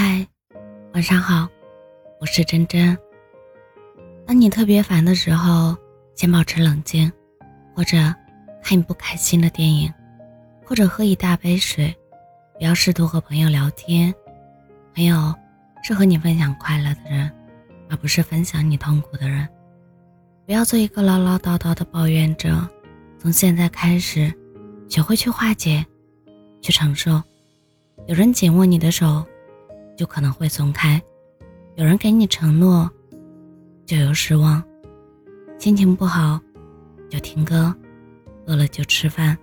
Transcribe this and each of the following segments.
嗨，晚上好，我是真真。当你特别烦的时候，先保持冷静，或者看你不开心的电影，或者喝一大杯水。不要试图和朋友聊天，朋友是和你分享快乐的人，而不是分享你痛苦的人。不要做一个唠唠叨叨的抱怨者。从现在开始，学会去化解，去承受。有人紧握你的手。就可能会松开，有人给你承诺，就有失望。心情不好，就听歌；饿了就吃饭；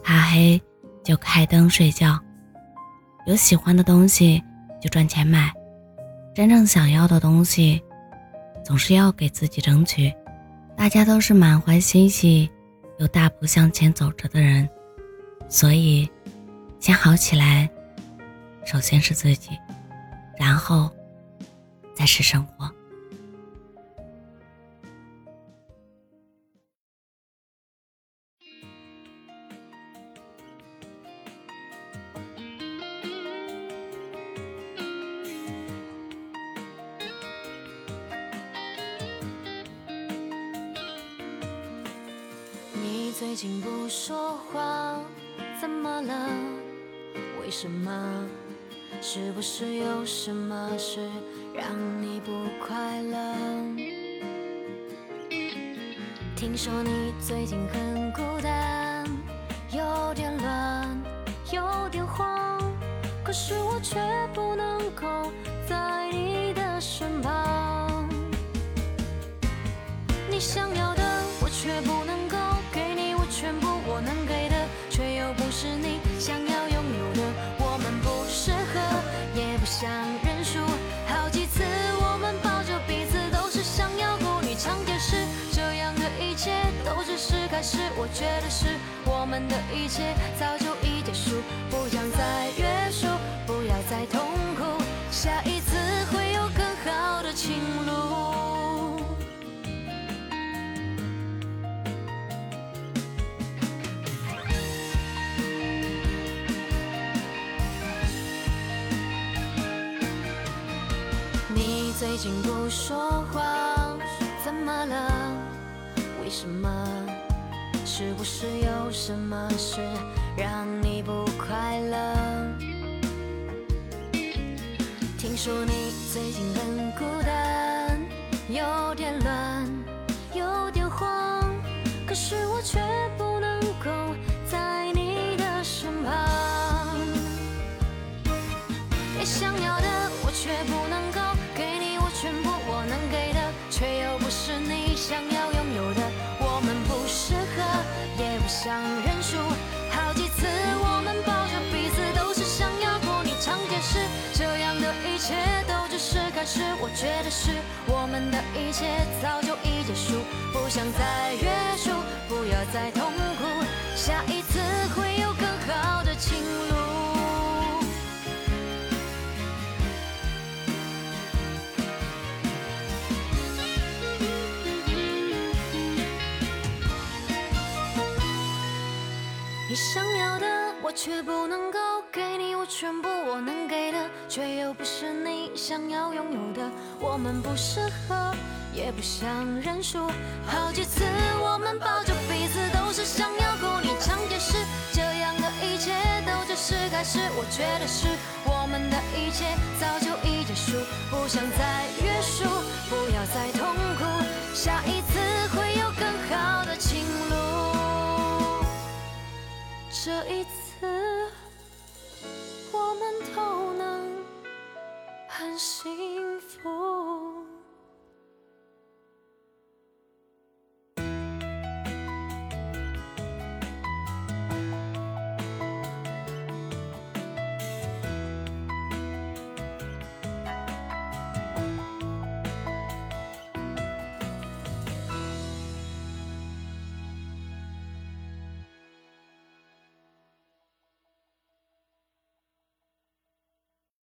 怕黑就开灯睡觉。有喜欢的东西就赚钱买。真正想要的东西，总是要给自己争取。大家都是满怀欣喜，又大步向前走着的人，所以，先好起来。首先是自己。然后，再是生活。你最近不说话，怎么了？为什么？是不是有什么事让你不快乐？听说你最近很孤单，有点乱，有点慌，可是我却不能够们的一切早就已结束，不想再约束，不要再痛苦，下一次会有更好的情路。最近不说话，怎么了？为什么？是不是有什么事让你不快乐？听说你最近很孤单，一切都只是开始。我觉得是我们的一切早就已结束，不想再约束，不要再痛苦。下一次会有更好的情路。你想要的，我却不能够给你，我全部，却又不是你想要拥有的。我们不适合，也不想认输。好几次我们抱着彼此，都是想要和你讲解释，这样的一切都只是开始。我觉得是我们的一切早就已结束，不想再约束，不要再痛苦。下一次会有更好的情路。这一次，我们都能很幸福。